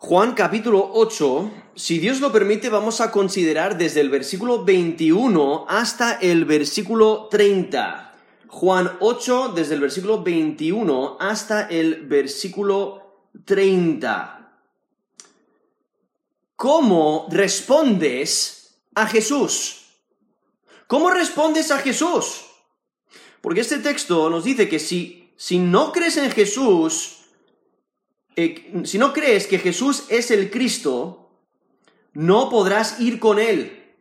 Juan capítulo 8, si Dios lo permite, vamos a considerar desde el versículo 21 hasta el versículo 30. Juan 8, desde el versículo 21 hasta el versículo 30. ¿Cómo respondes a Jesús? ¿Cómo respondes a Jesús? Porque este texto nos dice que si, si no crees en Jesús, eh, si no crees que Jesús es el Cristo, no podrás ir con Él.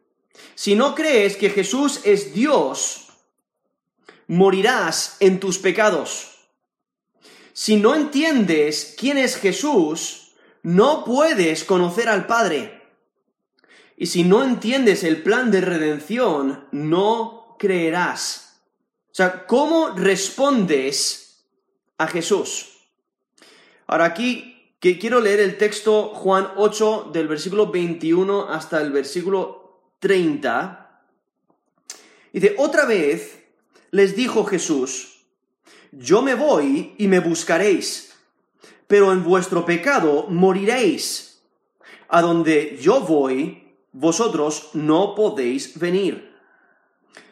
Si no crees que Jesús es Dios, morirás en tus pecados. Si no entiendes quién es Jesús, no puedes conocer al Padre. Y si no entiendes el plan de redención, no creerás. O sea, ¿cómo respondes a Jesús? Ahora aquí que quiero leer el texto Juan 8 del versículo 21 hasta el versículo 30. Dice, otra vez les dijo Jesús, yo me voy y me buscaréis, pero en vuestro pecado moriréis. A donde yo voy, vosotros no podéis venir.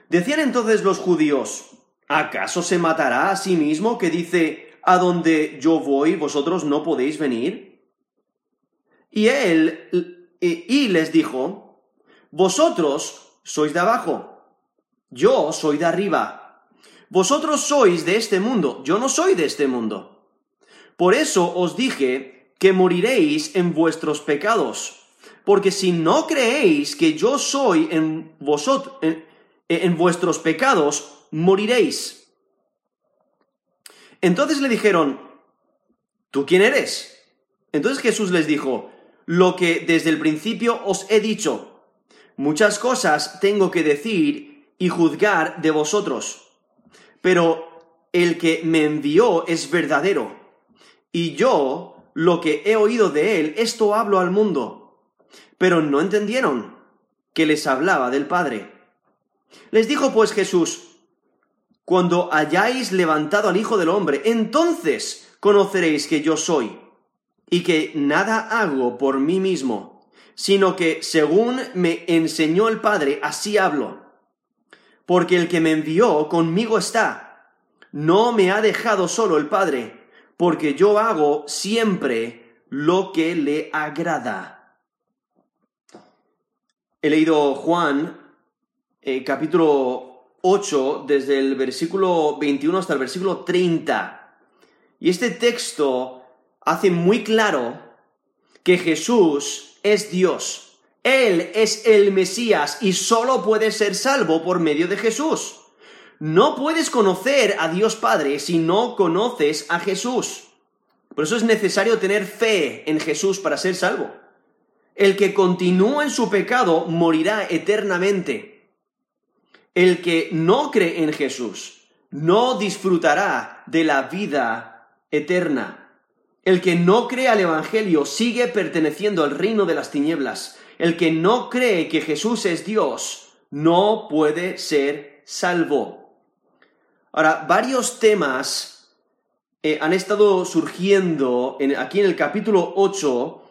Decían entonces los judíos, ¿acaso se matará a sí mismo que dice, a donde yo voy, vosotros no podéis venir? Y él, y les dijo, vosotros sois de abajo, yo soy de arriba. Vosotros sois de este mundo, yo no soy de este mundo. Por eso os dije que moriréis en vuestros pecados, porque si no creéis que yo soy en vosotros, en vuestros pecados, moriréis. Entonces le dijeron, ¿tú quién eres? Entonces Jesús les dijo, lo que desde el principio os he dicho, muchas cosas tengo que decir y juzgar de vosotros, pero el que me envió es verdadero, y yo lo que he oído de él, esto hablo al mundo. Pero no entendieron que les hablaba del Padre. Les dijo pues Jesús, cuando hayáis levantado al Hijo del Hombre, entonces conoceréis que yo soy, y que nada hago por mí mismo, sino que según me enseñó el Padre, así hablo. Porque el que me envió conmigo está, no me ha dejado solo el Padre, porque yo hago siempre lo que le agrada. He leído Juan, eh, capítulo 8, desde el versículo 21 hasta el versículo 30. Y este texto hace muy claro que Jesús es Dios. Él es el Mesías y solo puede ser salvo por medio de Jesús. No puedes conocer a Dios Padre si no conoces a Jesús. Por eso es necesario tener fe en Jesús para ser salvo. El que continúa en su pecado morirá eternamente. El que no cree en Jesús no disfrutará de la vida eterna. El que no cree al Evangelio sigue perteneciendo al reino de las tinieblas. El que no cree que Jesús es Dios no puede ser salvo. Ahora, varios temas eh, han estado surgiendo aquí en el capítulo 8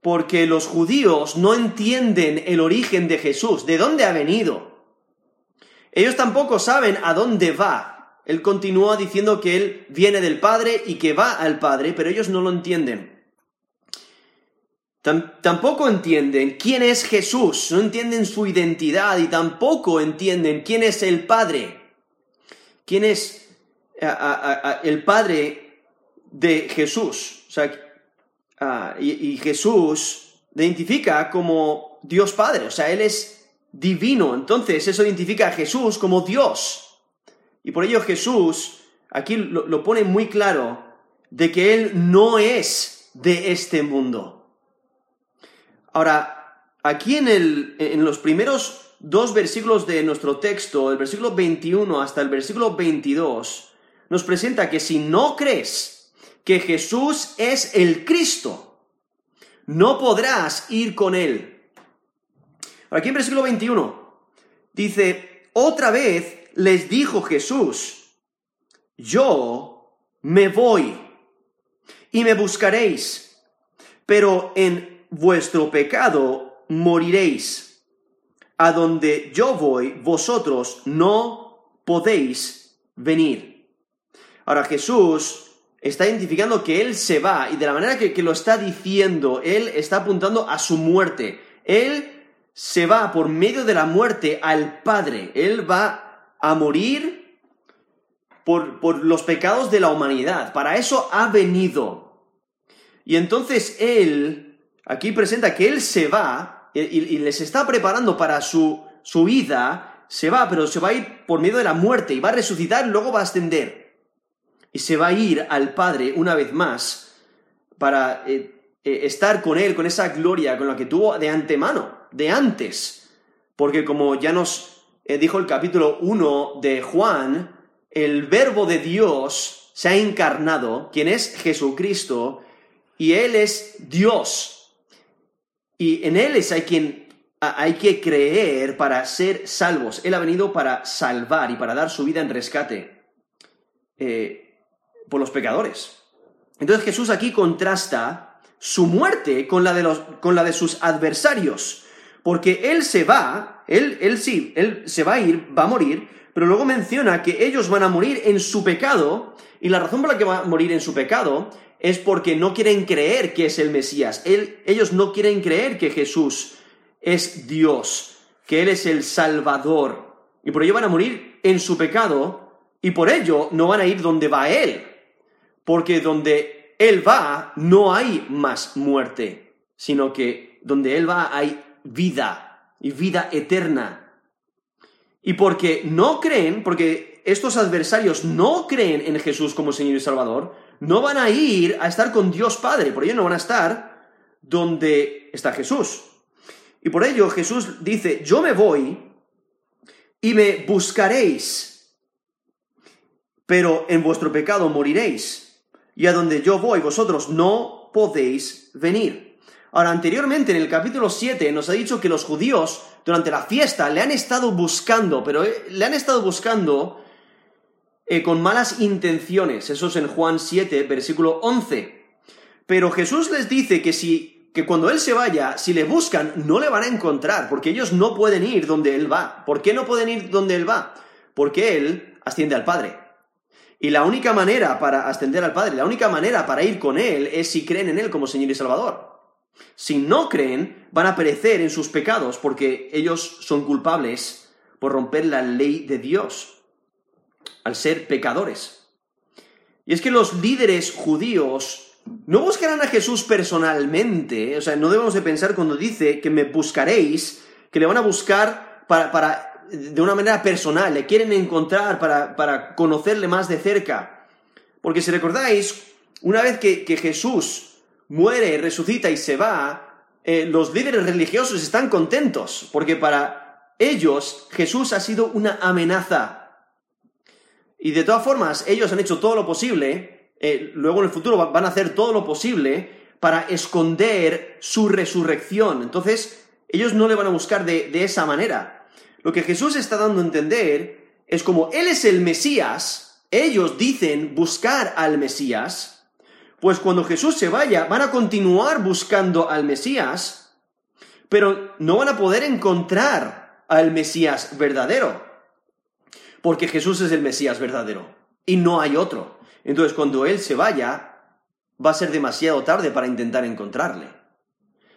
porque los judíos no entienden el origen de Jesús, de dónde ha venido. Ellos tampoco saben a dónde va. Él continúa diciendo que él viene del Padre y que va al Padre, pero ellos no lo entienden. tampoco entienden quién es Jesús, no entienden su identidad y tampoco entienden quién es el Padre. ¿Quién es el Padre de Jesús? O sea, ah, y, y Jesús identifica como Dios Padre, o sea, Él es divino. Entonces eso identifica a Jesús como Dios. Y por ello Jesús aquí lo, pone muy claro de que Él no es de este mundo. Ahora, aquí en, el, en los primeros dos versículos de nuestro texto, el versículo 21 hasta el versículo 22, nos presenta que si no crees que Jesús es el Cristo, no podrás ir con Él. Aquí en versículo 21 dice, otra vez les dijo Jesús, yo me voy y me buscaréis, pero en vuestro pecado moriréis. A donde yo voy, vosotros no podéis venir. Ahora Jesús está identificando que Él se va y de la manera que, que lo está diciendo, Él está apuntando a su muerte. Él se va por medio de la muerte al Padre. Él va a morir por, por, los pecados de la humanidad. Para eso ha venido. Y entonces Él, aquí presenta que Él se va y, y les está preparando para su, su vida. Se va, pero se va a ir por medio de la muerte y va a resucitar luego va a ascender. Y se va a ir al Padre una vez más para eh, eh, estar con Él, con esa gloria con la que tuvo de antemano de antes. Porque como ya nos eh, dijo el capítulo 1 de Juan, el verbo de Dios se ha encarnado, quien es Jesucristo, y Él es Dios. Y en Él es hay quien hay que creer para ser salvos. Él ha venido para salvar y para dar su vida en rescate eh, por los pecadores. Entonces Jesús aquí contrasta su muerte con la de, los, con la de sus adversarios porque él se va, él, él sí, él se va a ir, va a morir, pero luego menciona que ellos van a morir en su pecado, y la razón por la que va a morir en su pecado es porque no quieren creer que es el Mesías. ellos no quieren creer que Jesús es Dios, que Él es el Salvador. Y por ello van a morir en su pecado, y por ello no van a ir donde va Él, porque donde Él va no hay más muerte, sino que donde Él va hay vida y vida eterna. Y porque no creen, porque estos adversarios no creen en Jesús como Señor y Salvador, no van a ir a estar con Dios Padre, por ello no van a estar donde está Jesús. Y por ello Jesús dice, yo me voy y me buscaréis, pero en vuestro pecado moriréis, y a donde yo voy vosotros no podéis venir. Ahora, anteriormente en el capítulo 7 nos ha dicho que los judíos durante la fiesta le han estado buscando, pero eh, le han estado buscando eh, con malas intenciones. Eso es en Juan 7, versículo 11. Pero Jesús les dice que si que cuando él se vaya, si le buscan, no le van a encontrar, porque ellos no pueden ir donde él va. ¿Por qué no pueden ir donde él va? Porque él asciende al Padre. Y la única manera para ascender al Padre, la única manera para ir con él es si creen en él como Señor y Salvador. Si no creen, van a perecer en sus pecados porque ellos son culpables por romper la ley de Dios al ser pecadores. Y es que los líderes judíos no buscarán a Jesús personalmente, o sea, no debemos de pensar cuando dice que me buscaréis, que le van a buscar para, de una manera personal, le quieren encontrar para, para conocerle más de cerca. Porque si recordáis, una vez que, que Jesús muere, resucita y se va, eh, los líderes religiosos están contentos, porque para ellos Jesús ha sido una amenaza. Y de todas formas, ellos han hecho todo lo posible, eh, luego en el futuro van a hacer todo lo posible para esconder su resurrección. Entonces, ellos no le van a buscar de, de esa manera. Lo que Jesús está dando a entender es como Él es el Mesías, ellos dicen buscar al Mesías, pues cuando Jesús se vaya, van a continuar buscando al Mesías, pero no van a poder encontrar al Mesías verdadero, porque Jesús es el Mesías verdadero y no hay otro. Entonces, cuando Él se vaya, va a ser demasiado tarde para intentar encontrarle.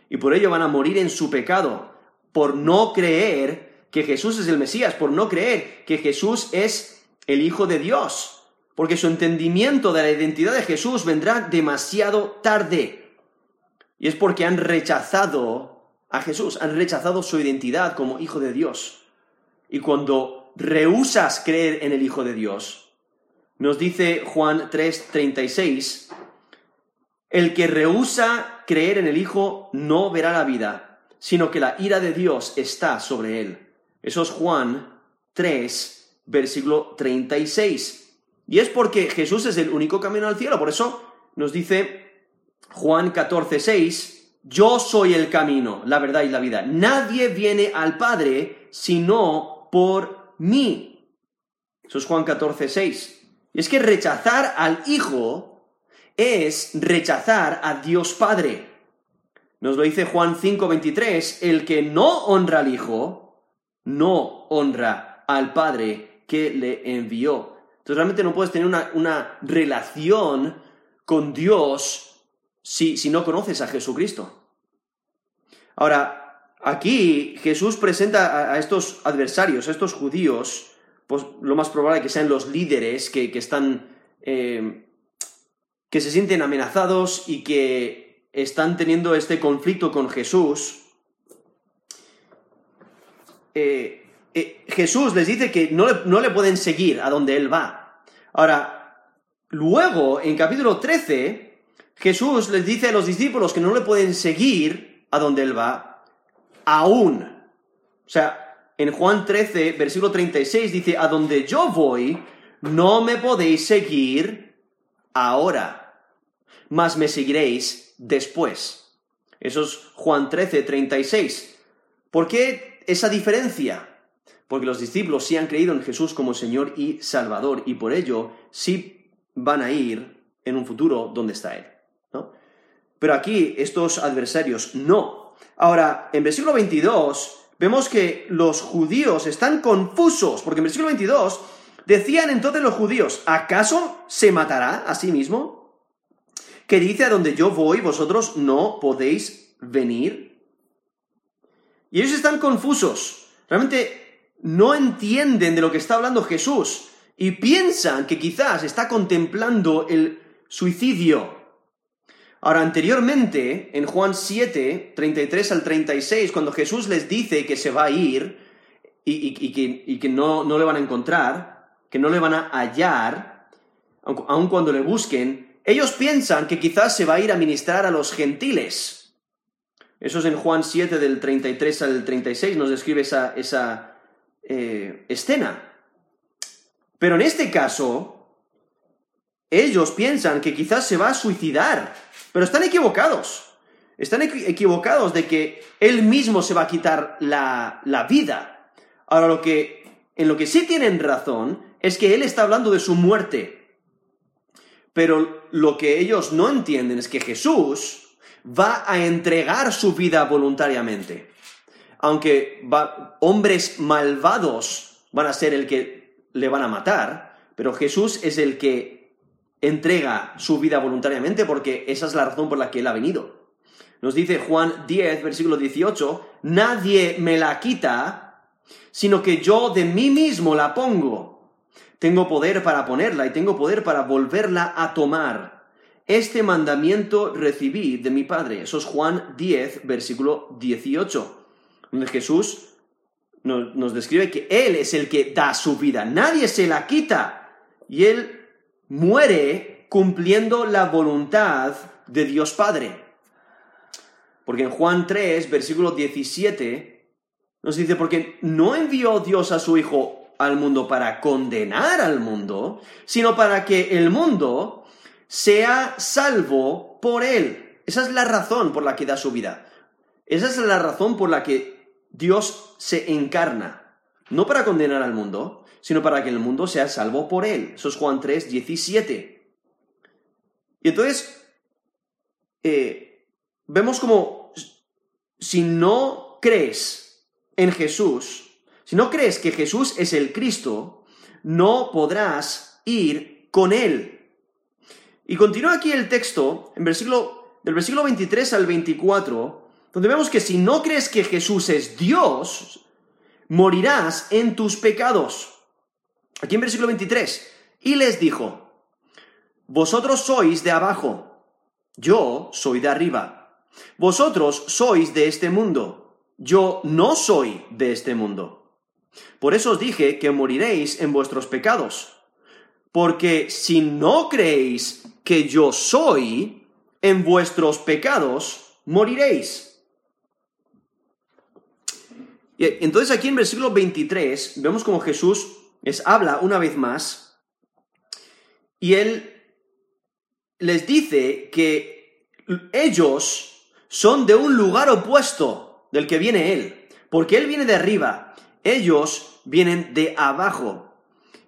Y por ello van a morir en su pecado, por no creer que Jesús es el Mesías, por no creer que Jesús es el Hijo de Dios porque su entendimiento de la identidad de Jesús vendrá demasiado tarde. Y es porque han rechazado a Jesús, han rechazado su identidad como Hijo de Dios. Y cuando rehusas creer en el Hijo de Dios, nos dice Juan 3:36, el que rehúsa creer en el Hijo no verá la vida, sino que la ira de Dios está sobre él. Eso es Juan 3, versículo 36. Y es porque Jesús es el único camino al cielo. Por eso nos dice Juan 14, 6, yo soy el camino, la verdad y la vida. Nadie viene al Padre sino por mí. Eso es Juan 14, 6. Y es que rechazar al Hijo es rechazar a Dios Padre. Nos lo dice Juan 5:23, el que no honra al Hijo, no honra al Padre que le envió. Entonces realmente no puedes tener una, relación con Dios si, si no conoces a Jesucristo. Ahora, aquí Jesús presenta a, estos adversarios, a estos judíos, pues lo más probable es que sean los líderes que, están, eh, que se sienten amenazados y que están teniendo este conflicto con Jesús. Eh, eh, Jesús les dice que no le, no le pueden seguir a donde Él va. Ahora, luego, en capítulo 13, Jesús les dice a los discípulos que no le pueden seguir a donde Él va, aún. O sea, en Juan 13, versículo 36 dice, a donde yo voy, no me podéis seguir ahora, mas me seguiréis después. Eso es Juan 13, 36. ¿Por qué esa diferencia? porque los discípulos sí han creído en Jesús como Señor y Salvador, y por ello sí van a ir en un futuro donde está Él. ¿no? Pero aquí estos adversarios no. Ahora, en versículo 22 vemos que los judíos están confusos, porque en versículo 22 decían entonces los judíos, ¿acaso se matará a sí mismo? Que dice, a donde yo voy, vosotros no podéis venir. Y ellos están confusos. Realmente no entienden de lo que está hablando Jesús y piensan que quizás está contemplando el suicidio. Ahora, anteriormente, en Juan 7, 33 al 36, cuando Jesús les dice que se va a ir y, que, no, no, le van a encontrar, que no le van a hallar, aun cuando le busquen, ellos piensan que quizás se va a ir a ministrar a los gentiles. Eso es en Juan 7 del 33 al 36, nos describe esa, esa eh, escena. Pero en este caso, ellos piensan que quizás se va a suicidar, pero están equivocados. Están equivocados de que él mismo se va a quitar la, la vida. Ahora, lo que, en lo que sí tienen razón es que él está hablando de su muerte. Pero lo que ellos no entienden es que Jesús va a entregar su vida voluntariamente aunque hombres malvados van a ser el que le van a matar, pero Jesús es el que entrega su vida voluntariamente porque esa es la razón por la que Él ha venido. Nos dice Juan 10, versículo 18, nadie me la quita, sino que yo de mí mismo la pongo. Tengo poder para ponerla y tengo poder para volverla a tomar. Este mandamiento recibí de mi Padre. Eso es Juan 10, versículo 18 donde Jesús nos, describe que Él es el que da su vida, nadie se la quita y Él muere cumpliendo la voluntad de Dios Padre. Porque en Juan 3, versículo 17, nos dice, porque no envió Dios a su Hijo al mundo para condenar al mundo, sino para que el mundo sea salvo por Él. Esa es la razón por la que da su vida. Esa es la razón por la que Dios se encarna, no para condenar al mundo, sino para que el mundo sea salvo por él. Eso es Juan 3, 17. Y entonces, eh, vemos como si no crees en Jesús, si no crees que Jesús es el Cristo, no podrás ir con él. Y continúa aquí el texto, en versículo, del versículo 23 al 24, donde vemos que si no crees que Jesús es Dios, morirás en tus pecados. Aquí en versículo 23, y les dijo, vosotros sois de abajo, yo soy de arriba. Vosotros sois de este mundo, yo no soy de este mundo. Por eso os dije que moriréis en vuestros pecados. Porque si no creéis que yo soy, en vuestros pecados moriréis. Y entonces aquí en versículo 23 vemos como Jesús les habla una vez más y él les dice que ellos son de un lugar opuesto del que viene él, porque él viene de arriba, ellos vienen de abajo.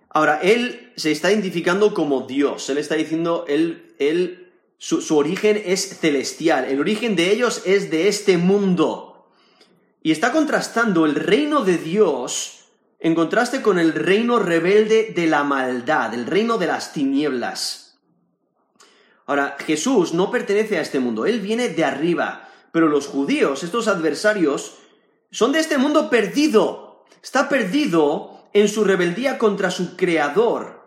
Ahora, él se está identificando como Dios, él está diciendo, él, él su, su origen es celestial, el origen de ellos es de este mundo. Y está contrastando el reino de Dios en contraste con el reino rebelde de la maldad, el reino de las tinieblas. Ahora, Jesús no pertenece a este mundo, Él viene de arriba, pero los judíos, estos adversarios, son de este mundo perdido, está perdido en su rebeldía contra su Creador.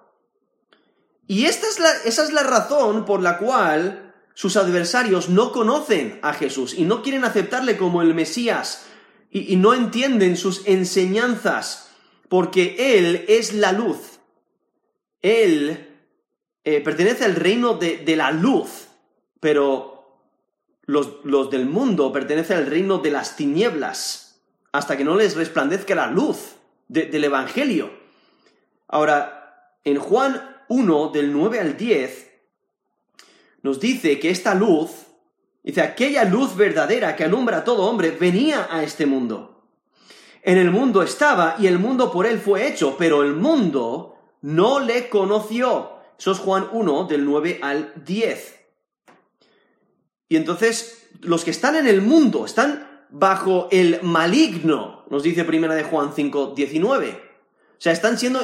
Y esta es la, esa es la razón por la cual sus adversarios no conocen a Jesús y no quieren aceptarle como el Mesías y, no entienden sus enseñanzas porque Él es la luz. Él eh, pertenece al reino de, la luz, pero los, los, del mundo pertenecen al reino de las tinieblas, hasta que no les resplandezca la luz del Evangelio. Ahora, en Juan 1, del 9 al 10, nos dice que esta luz, dice, aquella luz verdadera que alumbra a todo hombre, venía a este mundo. En el mundo estaba y el mundo por él fue hecho, pero el mundo no le conoció. Eso es Juan 1 del 9 al 10. Y entonces los que están en el mundo están bajo el maligno, nos dice primera de Juan 5, 19. O sea, están siendo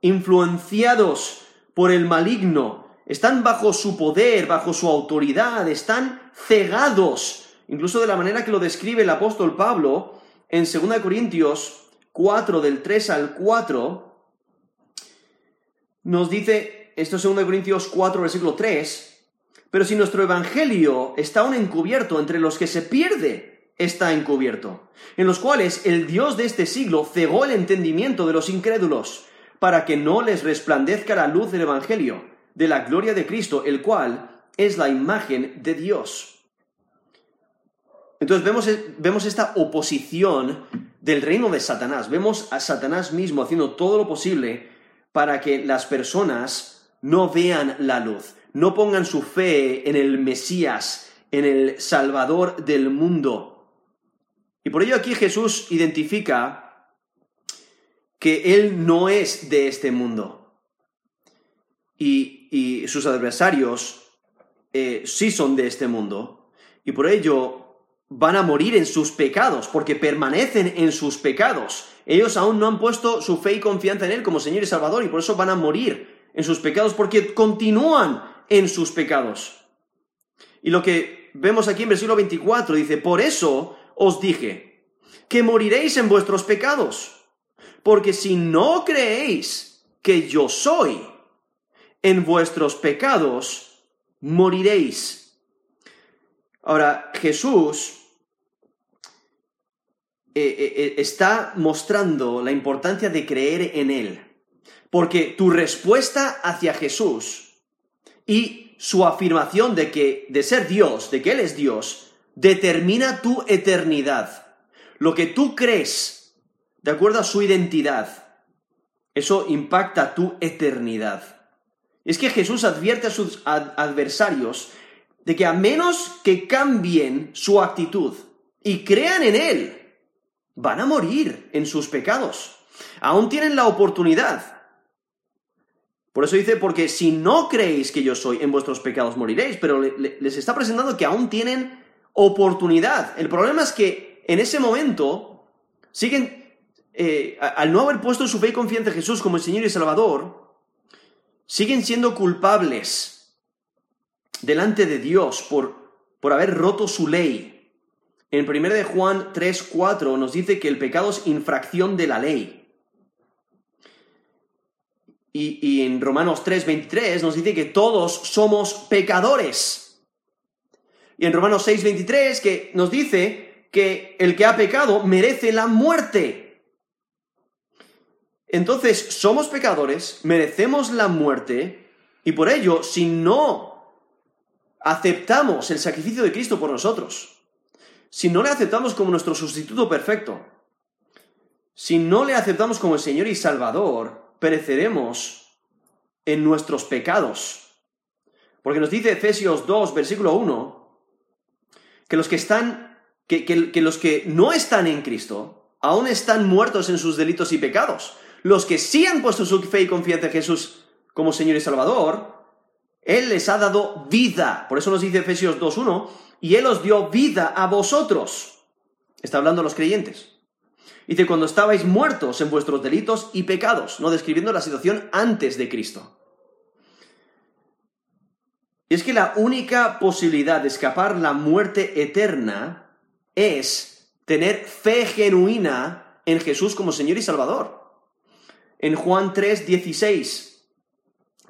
influenciados por el maligno, están bajo su poder, bajo su autoridad, están cegados, incluso de la manera que lo describe el apóstol Pablo, en 2 Corintios 4, del 3 al 4, nos dice, esto es 2 Corintios 4, versículo 3, pero si nuestro evangelio está aún encubierto entre los que se pierde, está encubierto, en los cuales el Dios de este siglo cegó el entendimiento de los incrédulos, para que no les resplandezca la luz del evangelio, de la gloria de Cristo, el cual es la imagen de Dios. Entonces vemos, vemos esta oposición del reino de Satanás. Vemos a Satanás mismo haciendo todo lo posible para que las personas no vean la luz, no pongan su fe en el Mesías, en el Salvador del mundo. Y por ello aquí Jesús identifica que Él no es de este mundo. Y, sus adversarios eh, sí son de este mundo. Y por ello van a morir en sus pecados, porque permanecen en sus pecados. Ellos aún no han puesto su fe y confianza en Él como Señor y Salvador, y por eso van a morir en sus pecados, porque continúan en sus pecados. Y lo que vemos aquí en versículo 24 dice, por eso os dije, que moriréis en vuestros pecados, porque si no creéis que yo soy, en vuestros pecados moriréis. Ahora, Jesús eh, eh, eh, está mostrando la importancia de creer en Él. Porque tu respuesta hacia Jesús y su afirmación de que, de ser Dios, de que Él es Dios, determina tu eternidad. Lo que tú crees, de acuerdo a su identidad, eso impacta tu eternidad. Es que Jesús advierte a sus adversarios de que a menos que cambien su actitud y crean en Él, van a morir en sus pecados. Aún tienen la oportunidad. Por eso dice, porque si no creéis que yo soy, en vuestros pecados moriréis, pero les está presentando que aún tienen oportunidad. El problema es que en ese momento siguen, eh, al no haber puesto su fe y confianza en Jesús como el Señor y Salvador, siguen siendo culpables delante de Dios por, por haber roto su ley, en 1 de Juan 3, 4 nos dice que el pecado es infracción de la ley. Y, en Romanos 3, 23 nos dice que todos somos pecadores. Y en Romanos 6, 23 que nos dice que el que ha pecado merece la muerte. Entonces, somos pecadores, merecemos la muerte, y por ello, si no aceptamos el sacrificio de Cristo por nosotros, si no le aceptamos como nuestro sustituto perfecto, si no le aceptamos como el Señor y Salvador, pereceremos en nuestros pecados. Porque nos dice Efesios 2, versículo 1, que los que están, que, que los que no están en Cristo, aún están muertos en sus delitos y pecados. Los que sí han puesto su fe y confianza en Jesús como Señor y Salvador, Él les ha dado vida. Por eso nos dice Efesios 2.1, y Él os dio vida a vosotros. Está hablando a los creyentes. Dice, cuando estabais muertos en vuestros delitos y pecados, no describiendo la situación antes de Cristo. Y es que la única posibilidad de escapar la muerte eterna es tener fe genuina en Jesús como Señor y Salvador. En Juan 3, 16,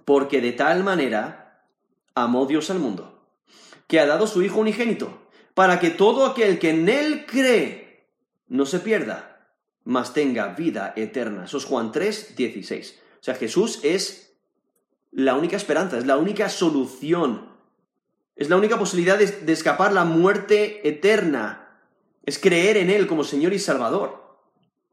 porque de tal manera amó Dios al mundo, que ha dado su Hijo unigénito, para que todo aquel que en Él cree no se pierda, mas tenga vida eterna. Eso es Juan 3, 16. O sea, Jesús es la única esperanza, es la única solución, es la única posibilidad de, escapar la muerte eterna, es creer en Él como Señor y Salvador.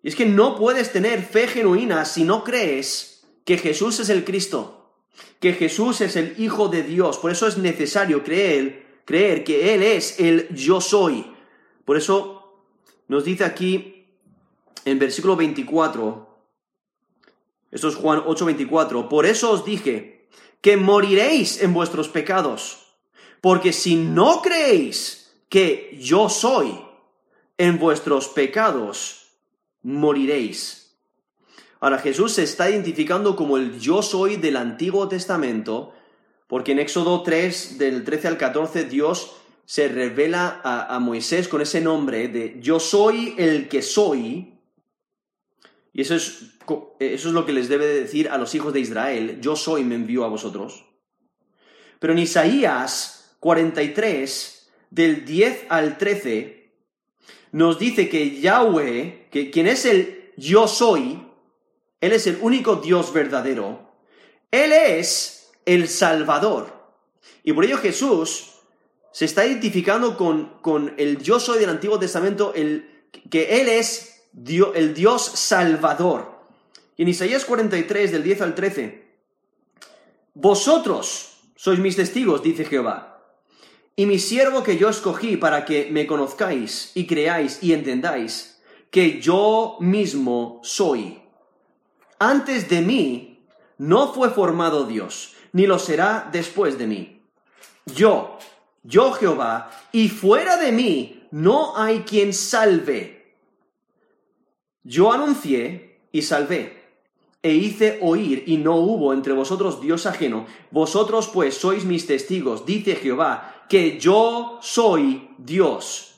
Y es que no puedes tener fe genuina si no crees que Jesús es el Cristo, que Jesús es el Hijo de Dios. Por eso es necesario creer, creer que Él es el yo soy. Por eso nos dice aquí en versículo 24, esto es Juan 8:24. Por eso os dije que moriréis en vuestros pecados. Porque si no creéis que yo soy, en vuestros pecados moriréis. Ahora Jesús se está identificando como el yo soy del Antiguo Testamento, porque en Éxodo 3, del 13 al 14, Dios se revela a, a Moisés con ese nombre de yo soy el que soy, y eso es, eso es lo que les debe decir a los hijos de Israel, yo soy, me envío a vosotros. Pero en Isaías 43, del 10 al 13, nos dice que Yahweh, que quien es el yo soy, Él es el único Dios verdadero, Él es el Salvador. Y por ello Jesús se está identificando con, con el yo soy del Antiguo Testamento, el, que Él es el Dios salvador. Y en Isaías 43, del 10 al 13, vosotros sois mis testigos, dice Jehová, y mi siervo que yo escogí para que me conozcáis y creáis y entendáis que yo mismo soy. Antes de mí no fue formado Dios, ni lo será después de mí. Yo, yo Jehová, y fuera de mí no hay quien salve. Yo anuncié y salvé, e hice oír, y no hubo entre vosotros Dios ajeno. Vosotros pues sois mis testigos, dice Jehová, que yo soy Dios.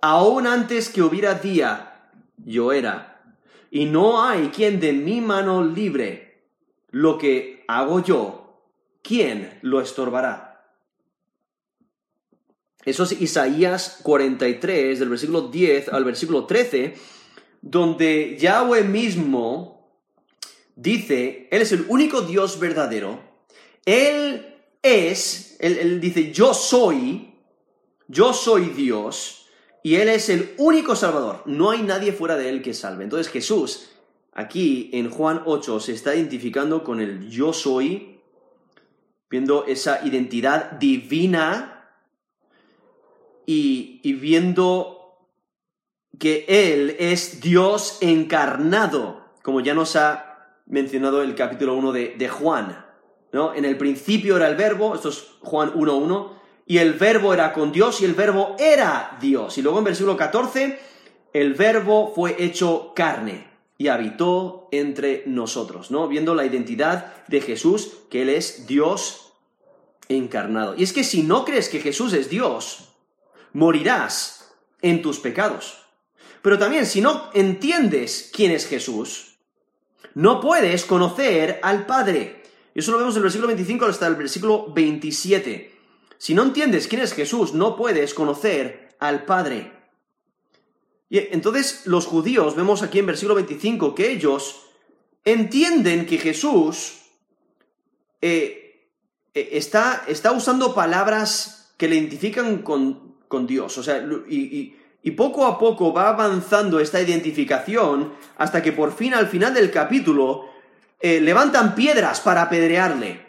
Aún antes que hubiera día, yo era. Y no hay quien de mi mano libre. Lo que hago yo, ¿quién lo estorbará? Eso es Isaías 43, del versículo 10 al versículo 13 donde Yahweh mismo dice, Él es el único Dios verdadero, Él es, él, dice, yo soy, yo soy Dios, y Él es el único Salvador, no hay nadie fuera de Él que salve. Entonces Jesús, aquí en Juan 8, se está identificando con el yo soy, viendo esa identidad divina y, y viendo que Él es Dios encarnado, como ya nos ha mencionado el capítulo 1 de, Juan. ¿no? En el principio era el verbo, esto es Juan 1.1, y el verbo era con Dios y el verbo era Dios. Y luego en versículo 14, el verbo fue hecho carne y habitó entre nosotros, ¿no? Viendo la identidad de Jesús, que Él es Dios encarnado. Y es que si no crees que Jesús es Dios, morirás en tus pecados. Pero también, si no entiendes quién es Jesús, no puedes conocer al Padre. Y eso lo vemos del versículo 25 hasta el versículo 27. Si no entiendes quién es Jesús, no puedes conocer al Padre. Y entonces los judíos, vemos aquí en versículo 25, que ellos entienden que Jesús eh, eh, está, está, usando palabras que le identifican con, con Dios. O sea, y y poco a poco va avanzando esta identificación hasta que por fin al final del capítulo eh, levantan piedras para apedrearle.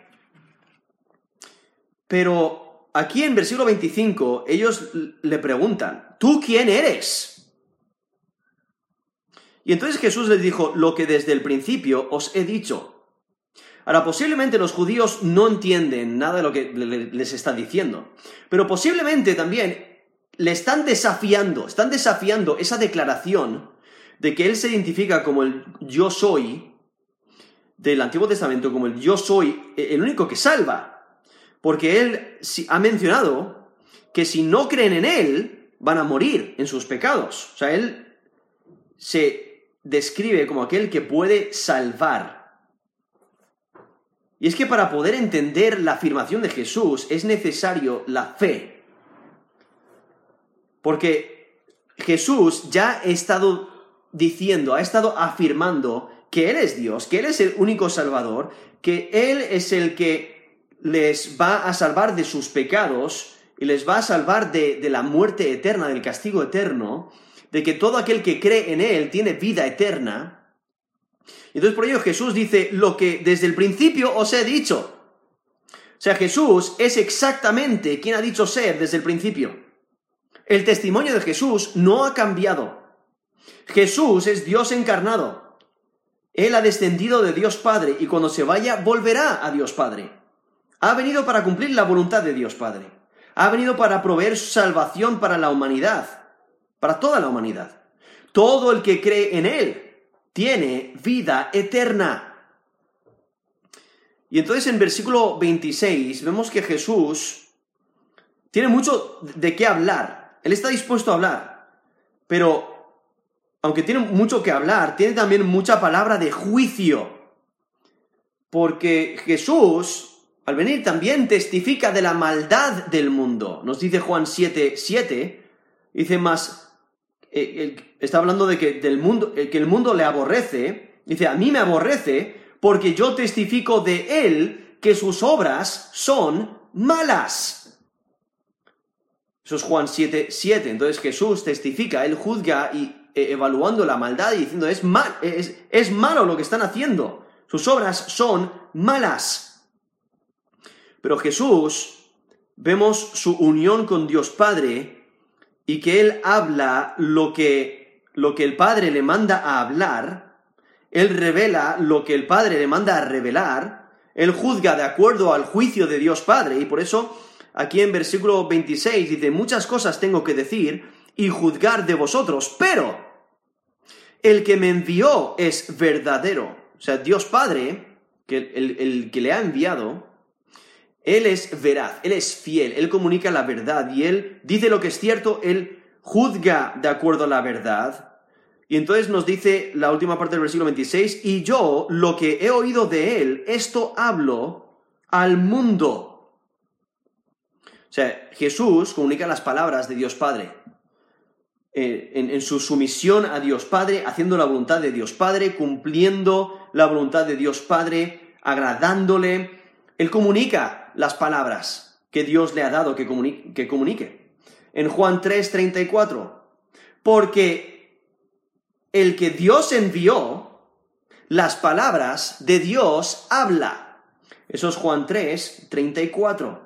Pero aquí en versículo 25 ellos le preguntan, ¿tú quién eres? Y entonces Jesús les dijo, lo que desde el principio os he dicho. Ahora, posiblemente los judíos no entienden nada de lo que les está diciendo, pero posiblemente también le están desafiando, están desafiando esa declaración de que él se identifica como el yo soy del Antiguo Testamento, como el yo soy el único que salva, porque él ha mencionado que si no creen en él, van a morir en sus pecados. O sea, él se describe como aquel que puede salvar. Y es que para poder entender la afirmación de Jesús es necesario la fe. Porque Jesús ya ha estado diciendo, ha estado afirmando que Él es Dios, que Él es el único Salvador, que Él es el que les va a salvar de sus pecados y les va a salvar de, de la muerte eterna, del castigo eterno, de que todo aquel que cree en Él tiene vida eterna. Entonces por ello Jesús dice lo que desde el principio os he dicho. O sea, Jesús es exactamente quien ha dicho ser desde el principio. El testimonio de Jesús no ha cambiado. Jesús es Dios encarnado. Él ha descendido de Dios Padre y cuando se vaya volverá a Dios Padre. Ha venido para cumplir la voluntad de Dios Padre. Ha venido para proveer salvación para la humanidad para toda la humanidad. Todo el que cree en Él tiene vida eterna. Y entonces en versículo 26 vemos que Jesús tiene mucho de qué hablar. Él está dispuesto a hablar. Pero, aunque tiene mucho que hablar, tiene también mucha palabra de juicio. Porque Jesús, al venir, también testifica de la maldad del mundo. Nos dice Juan 7, 7. Dice, más eh, está hablando de que, del mundo, que el mundo le aborrece, dice, a mí me aborrece porque yo testifico de él que sus obras son malas. Eso es Juan 7, 7. Entonces Jesús testifica, él juzga y eh, evaluando la maldad y diciendo, es, mal, es, es malo lo que están haciendo. Sus obras son malas. Pero Jesús, vemos su unión con Dios Padre y que él habla lo que, lo que el Padre le manda a hablar, él revela lo que el Padre le manda a revelar, él juzga de acuerdo al juicio de Dios Padre, y por eso aquí en versículo 26 dice, muchas cosas tengo que decir y juzgar de vosotros, pero el que me envió es verdadero. O sea, Dios Padre, que el, el que le ha enviado, él es veraz, Él es fiel, Él comunica la verdad y Él dice lo que es cierto, Él juzga de acuerdo a la verdad. Y entonces nos dice la última parte del versículo 26, y yo lo que he oído de Él, esto hablo al mundo. Sea, Jesús comunica las palabras de Dios Padre. Eh, en, su sumisión a Dios Padre, haciendo la voluntad de Dios Padre, cumpliendo la voluntad de Dios Padre, agradándole. Él comunica las palabras que Dios le ha dado que comunique. En Juan 3, 34, porque el que Dios envió, las palabras de Dios habla. Eso es Juan 3, 34.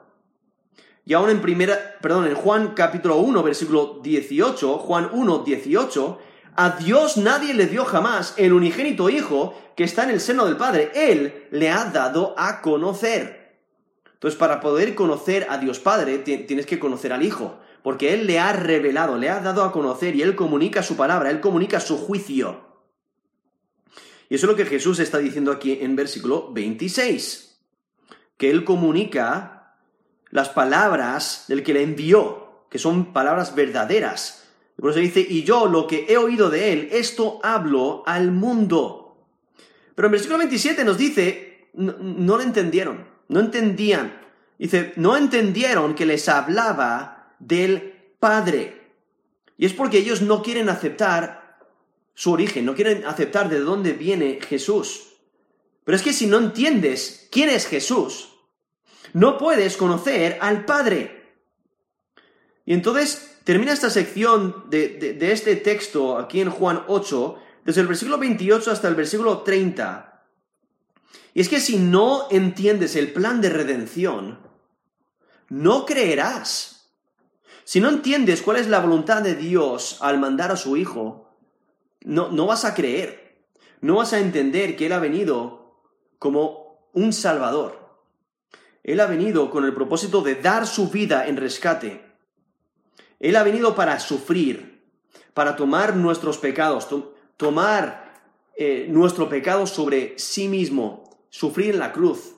Y aún en primera, perdón, en Juan capítulo 1, versículo 18, Juan 1, 18, a Dios nadie le dio jamás el unigénito Hijo que está en el seno del Padre. Él le ha dado a conocer. Entonces, para poder conocer a Dios Padre, tienes que conocer al Hijo, porque Él le ha revelado, le ha dado a conocer y Él comunica su palabra, Él comunica su juicio. Y eso es lo que Jesús está diciendo aquí en versículo 26, que Él comunica las palabras del que le envió, que son palabras verdaderas. por eso dice, y yo lo que he oído de Él, esto hablo al mundo. Pero en versículo 27 nos dice, no, no lo entendieron. No entendían. Dice, no entendieron que les hablaba del Padre. Y es porque ellos no quieren aceptar su origen, no quieren aceptar de dónde viene Jesús. Pero es que si no entiendes quién es Jesús, no puedes conocer al Padre. Y entonces termina esta sección de, de, este texto aquí en Juan 8, desde el versículo 28 hasta el versículo 30, y es que si no entiendes el plan de redención, no creerás. Si no entiendes cuál es la voluntad de Dios al mandar a su Hijo, no, no vas a creer. No vas a entender que Él ha venido como un Salvador. Él ha venido con el propósito de dar su vida en rescate. Él ha venido para sufrir, para tomar nuestros pecados, tomar eh, nuestro pecado sobre sí mismo, sufrir en la cruz,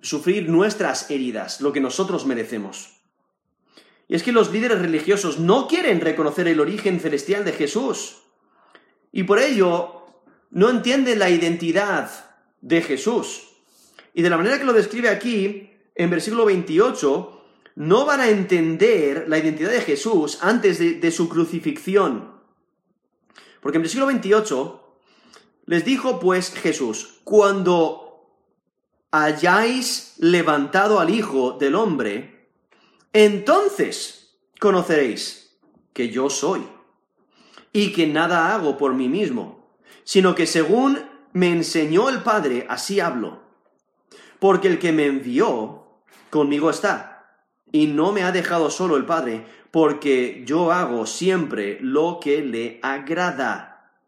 sufrir nuestras heridas, lo que nosotros merecemos. Y es que los líderes religiosos no quieren reconocer el origen celestial de Jesús. Y por ello no entienden la identidad de Jesús. Y de la manera que lo describe aquí, en versículo 28, no van a entender la identidad de Jesús antes de, su crucifixión. Porque en versículo 28 les dijo pues Jesús, cuando hayáis levantado al Hijo del Hombre, entonces conoceréis que yo soy y que nada hago por mí mismo, sino que según me enseñó el Padre, así hablo. Porque el que me envió conmigo está, y no me ha dejado solo el Padre, porque yo hago siempre lo que le agrada.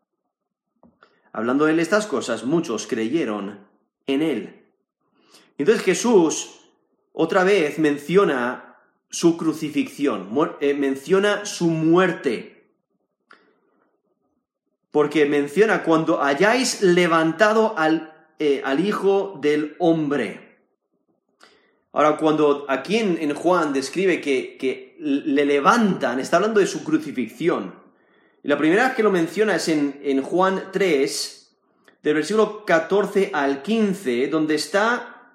Hablando de estas cosas, muchos creyeron en él. Entonces Jesús otra vez menciona su crucifixión, eh, menciona su muerte porque menciona cuando hayáis levantado al, eh, al Hijo del Hombre. Ahora, cuando aquí en, Juan describe que, que, le levantan, está hablando de su crucifixión. Y la primera vez que lo menciona es en, en Juan 3, del versículo 14 al 15, donde está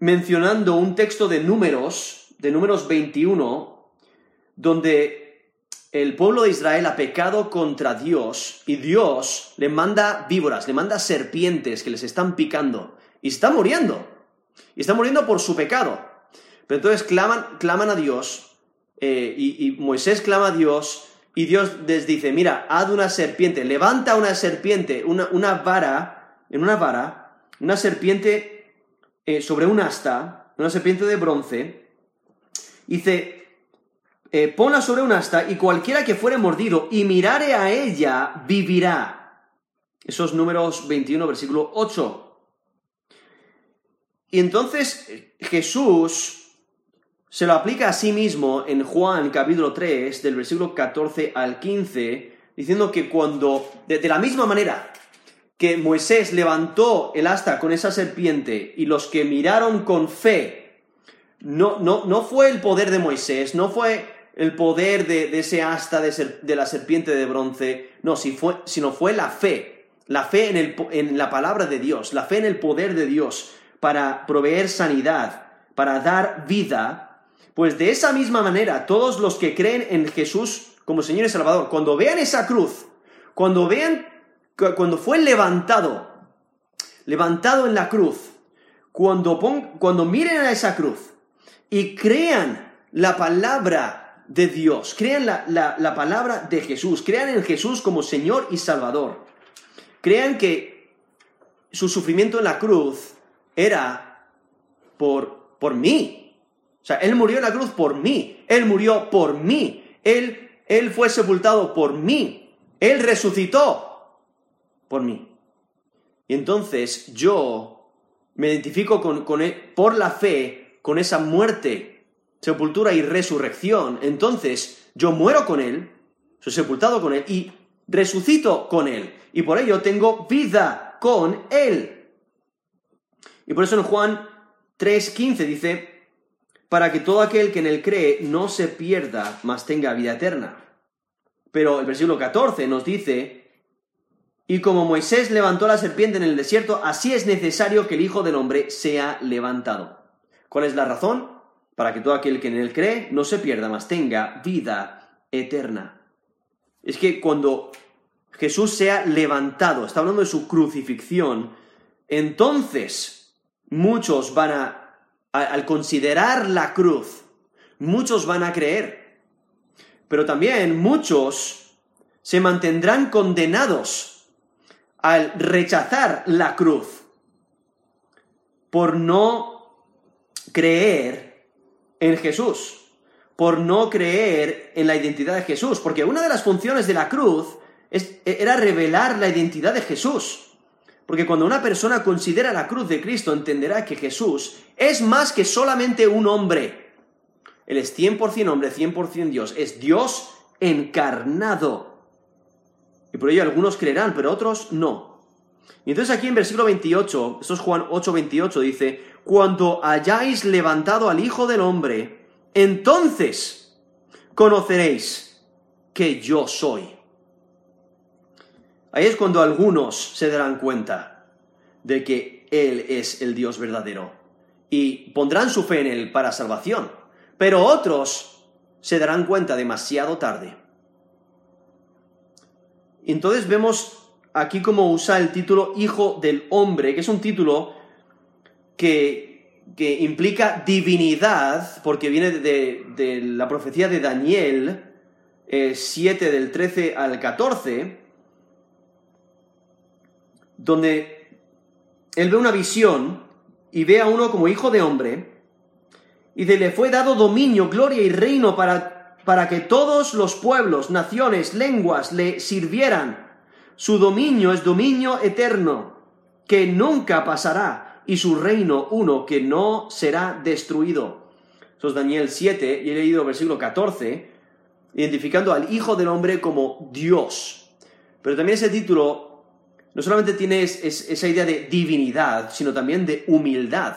mencionando un texto de números, de números 21, donde el pueblo de Israel ha pecado contra Dios y Dios le manda víboras, le manda serpientes que les están picando y está muriendo. Y está muriendo por su pecado. Pero entonces claman, claman a Dios eh, y, Moisés clama a Dios y Dios les dice, mira, haz una serpiente, levanta una serpiente, una, vara, en una vara, una serpiente eh, sobre un asta, una serpiente de bronce, y dice, eh, ponla sobre un asta y cualquiera que fuere mordido y mirare a ella vivirá. Esos números 21, versículo 8. Y entonces Jesús se lo aplica a sí mismo en Juan capítulo 3, del versículo 14 al 15, diciendo que cuando, de, de la misma manera que Moisés levantó el asta con esa serpiente y los que miraron con fe, no, no, no fue el poder de Moisés, no fue el poder de, ese asta de, la serpiente de bronce, no, si fue, sino fue la fe, la fe en, el, en la palabra de Dios, la fe en el poder de Dios para proveer sanidad, para dar vida, pues de esa misma manera todos los que creen en Jesús como Señor y Salvador, cuando vean esa cruz, cuando vean, cuando fue levantado, levantado en la cruz, cuando, cuando miren a esa cruz y crean la palabra de Dios, crean la, palabra de Jesús, crean en Jesús como Señor y Salvador. Crean que su sufrimiento en la cruz era por, por mí. O sea, Él murió en la cruz por mí. Él murió por mí. Él, él fue sepultado por mí. Él resucitó por mí. Y entonces yo me identifico con, con él, por la fe con esa muerte sepultura y resurrección, entonces yo muero con Él, soy sepultado con Él y resucito con Él. Y por ello tengo vida con Él. Y por eso en Juan 3:15 dice, para que todo aquel que en Él cree no se pierda, mas tenga vida eterna. Pero el versículo 14 nos dice, y como Moisés levantó la serpiente en el desierto, así es necesario que el Hijo del Hombre sea levantado. ¿Cuál es la razón? Para que todo aquel que en él cree no se pierda, mas tenga vida eterna. Es que cuando Jesús sea levantado, está hablando de su crucifixión, entonces muchos van a, al considerar la cruz, muchos van a creer. Pero también muchos se mantendrán condenados al rechazar la cruz por no creer en Jesús, por no creer en la identidad de Jesús, porque una de las funciones de la cruz era revelar la identidad de Jesús. Porque cuando una persona considera la cruz de Cristo, entenderá que Jesús es más que solamente un hombre. Él es 100% hombre, 100% Dios. Es Dios encarnado. Y por ello algunos creerán, pero otros no. Y entonces aquí en versículo 28, esto es Juan 8, 28, dice, cuando hayáis levantado al Hijo del Hombre, entonces conoceréis que yo soy. Ahí es cuando algunos se darán cuenta de que Él es el Dios verdadero y pondrán su fe en Él para salvación. Pero otros se darán cuenta demasiado tarde. Entonces vemos aquí cómo usa el título Hijo del Hombre, que es un título que, que implica divinidad, porque viene de, la profecía de Daniel 7 eh, del 13 al 14, donde él ve una visión y ve a uno como hijo de hombre, y de le fue dado dominio, gloria y reino para, para que todos los pueblos, naciones, lenguas le sirvieran. Su dominio es dominio eterno, que nunca pasará, y su reino uno que no será destruido. Eso es Daniel 7, y he leído el versículo 14, identificando al Hijo del Hombre como Dios. Pero también ese título no solamente tiene esa idea de divinidad, sino también de humildad,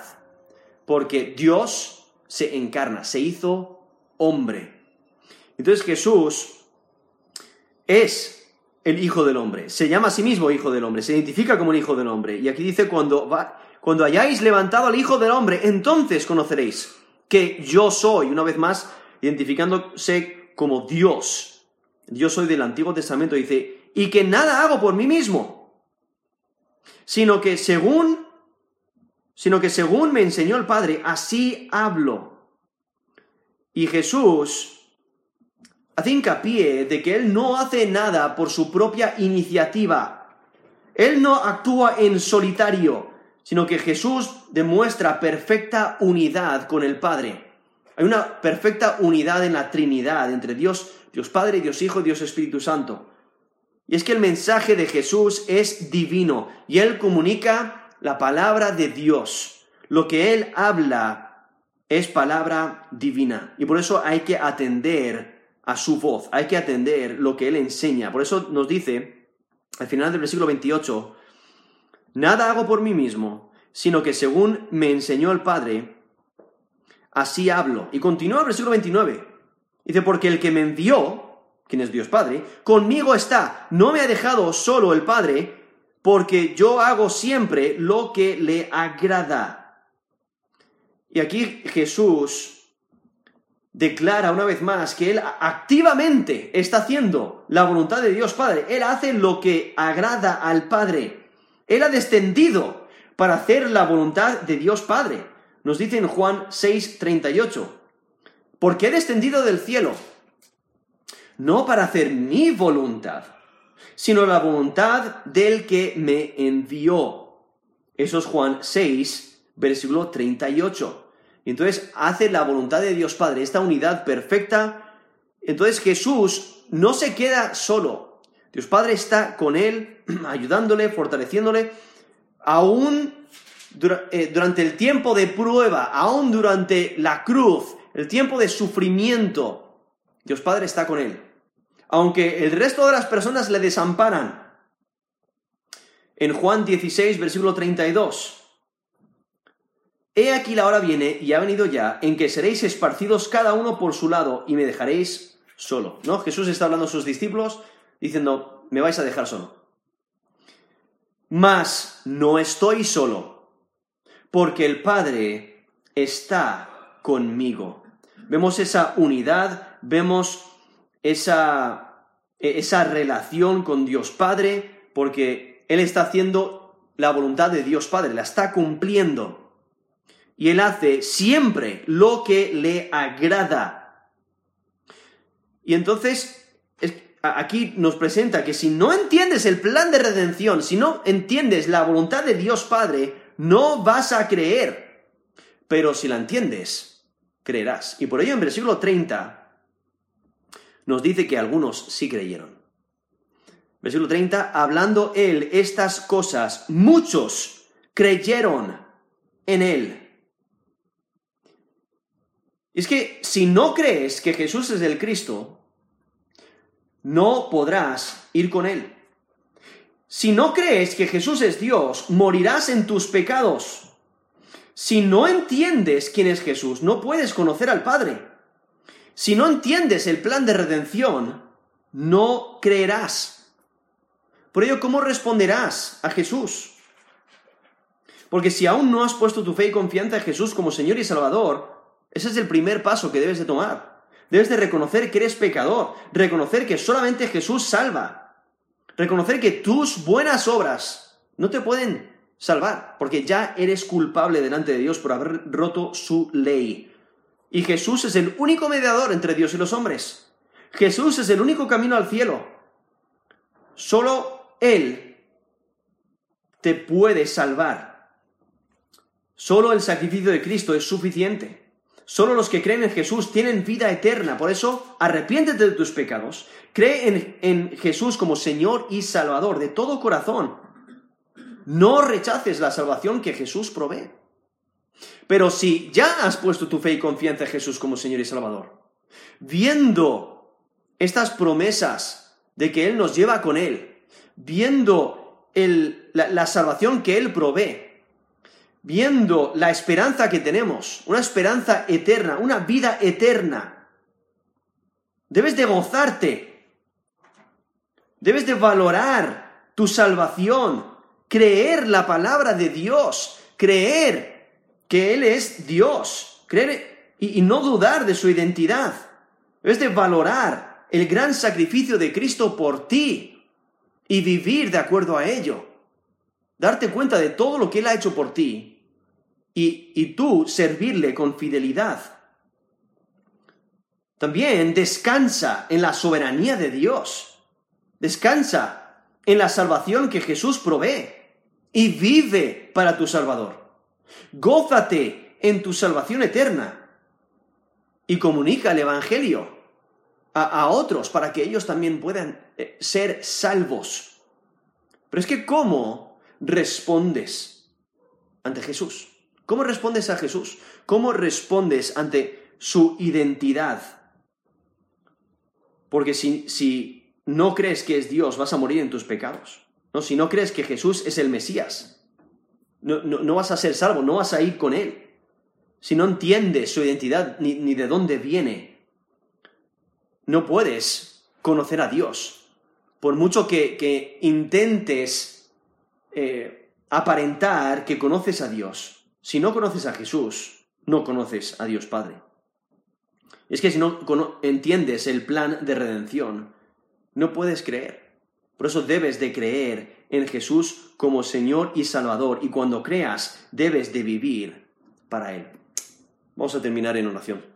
porque Dios se encarna, se hizo hombre. Entonces Jesús es el Hijo del Hombre, se llama a sí mismo Hijo del Hombre, se identifica como el Hijo del Hombre. Y aquí dice, cuando, cuando hayáis levantado al Hijo del Hombre, entonces conoceréis que yo soy, una vez más, identificándose como Dios. Yo soy del Antiguo Testamento, dice, y que nada hago por mí mismo sino que según, sino que según me enseñó el Padre, así hablo. Y Jesús hace hincapié de que Él no hace nada por su propia iniciativa. Él no actúa en solitario, sino que Jesús demuestra perfecta unidad con el Padre. Hay una perfecta unidad en la Trinidad entre Dios, Dios Padre, Dios Hijo Dios Espíritu Santo. Y es que el mensaje de Jesús es divino y Él comunica la palabra de Dios. Lo que Él habla es palabra divina. Y por eso hay que atender a su voz, hay que atender lo que Él enseña. Por eso nos dice, al final del versículo 28, Nada hago por mí mismo, sino que según me enseñó el Padre, así hablo. Y continúa el versículo 29. Dice, porque el que me envió, quien es Dios Padre, conmigo está. No me ha dejado solo el Padre, porque yo hago siempre lo que le agrada. Y aquí Jesús declara una vez más que Él activamente está haciendo la voluntad de Dios Padre. Él hace lo que agrada al Padre. Él ha descendido para hacer la voluntad de Dios Padre. Nos dice en Juan 6:38, porque he descendido del cielo no para hacer mi voluntad, sino la voluntad del que me envió. Eso es Juan 6, versículo 38. Y entonces hace la voluntad de Dios Padre, esta unidad perfecta. Entonces Jesús no se queda solo. Dios Padre está con él, ayudándole, fortaleciéndole, aún eh, durante el tiempo de prueba, aún durante la cruz, el tiempo de sufrimiento. Dios Padre está con él aunque el resto de las personas le desamparan. En Juan 16, versículo 32. He aquí la hora viene, y ha venido ya, en que seréis esparcidos cada uno por su lado, y me dejaréis solo. ¿No? Jesús está hablando a sus discípulos, diciendo, me vais a dejar solo. Mas no estoy solo, porque el Padre está conmigo. Vemos esa unidad, vemos esa, esa relación con Dios Padre, porque Él está haciendo la voluntad de Dios Padre, la está cumpliendo. Y Él hace siempre lo que le agrada. Y entonces, aquí nos presenta que si no entiendes el plan de redención, si no entiendes la voluntad de Dios Padre, no vas a creer. Pero si la entiendes, creerás. Y por ello en versículo 30 nos dice que algunos sí creyeron. Versículo 30, hablando él estas cosas, muchos creyeron en él. Es que si no crees que Jesús es el Cristo, no podrás ir con él. Si no crees que Jesús es Dios, morirás en tus pecados. Si no entiendes quién es Jesús, no puedes conocer al Padre. Si no entiendes el plan de redención, no creerás. Por ello, ¿cómo responderás a Jesús? Porque si aún no has puesto tu fe y confianza en Jesús como Señor y Salvador, ese es el primer paso que debes de tomar. Debes de reconocer que eres pecador, reconocer que solamente Jesús salva, Reconocer que tus buenas obras no te pueden salvar, porque ya eres culpable delante de Dios por haber roto su ley. Y Jesús es el único mediador entre Dios y los hombres. Jesús es el único camino al cielo. Solo Él te puede salvar. Solo el sacrificio de Cristo es suficiente. Solo los que creen en Jesús tienen vida eterna. Por eso, arrepiéntete de tus pecados. Cree en, en, Jesús como Señor y Salvador de todo corazón. No rechaces la salvación que Jesús provee. Pero si ya has puesto tu fe y confianza en Jesús como Señor y Salvador, viendo estas promesas de que Él nos lleva con Él, viendo el, la, la salvación que Él provee, viendo la esperanza que tenemos, una esperanza eterna, una vida eterna, debes de gozarte, debes de valorar tu salvación, creer la palabra de Dios, creer que Él es Dios, creer y, y no dudar de su identidad. Debes de valorar el gran sacrificio de Cristo por ti y vivir de acuerdo a ello. Darte cuenta de todo lo que Él ha hecho por ti y, tú servirle con fidelidad. También descansa en la soberanía de Dios. Descansa en la salvación que Jesús provee y vive para tu Salvador. Gózate en tu salvación eterna y comunica el Evangelio a, a otros para que ellos también puedan eh, ser salvos. Pero es que ¿cómo respondes ante Jesús? ¿Cómo respondes a Jesús? ¿Cómo respondes ante su identidad? Porque si, si no crees que es Dios, vas a morir en tus pecados. ¿no? Si no crees que Jesús es el Mesías, no, no, vas a ser salvo, no vas a ir con Él. Si no entiendes su identidad ni, ni de dónde viene, no puedes conocer a Dios. Por mucho que, que intentes eh, aparentar que conoces a Dios, si no conoces a Jesús, no conoces a Dios Padre. Es que si no entiendes el plan de redención, no puedes creer. Por eso debes de creer en Jesús como Señor y Salvador y cuando creas debes de vivir para Él. Vamos a terminar en oración.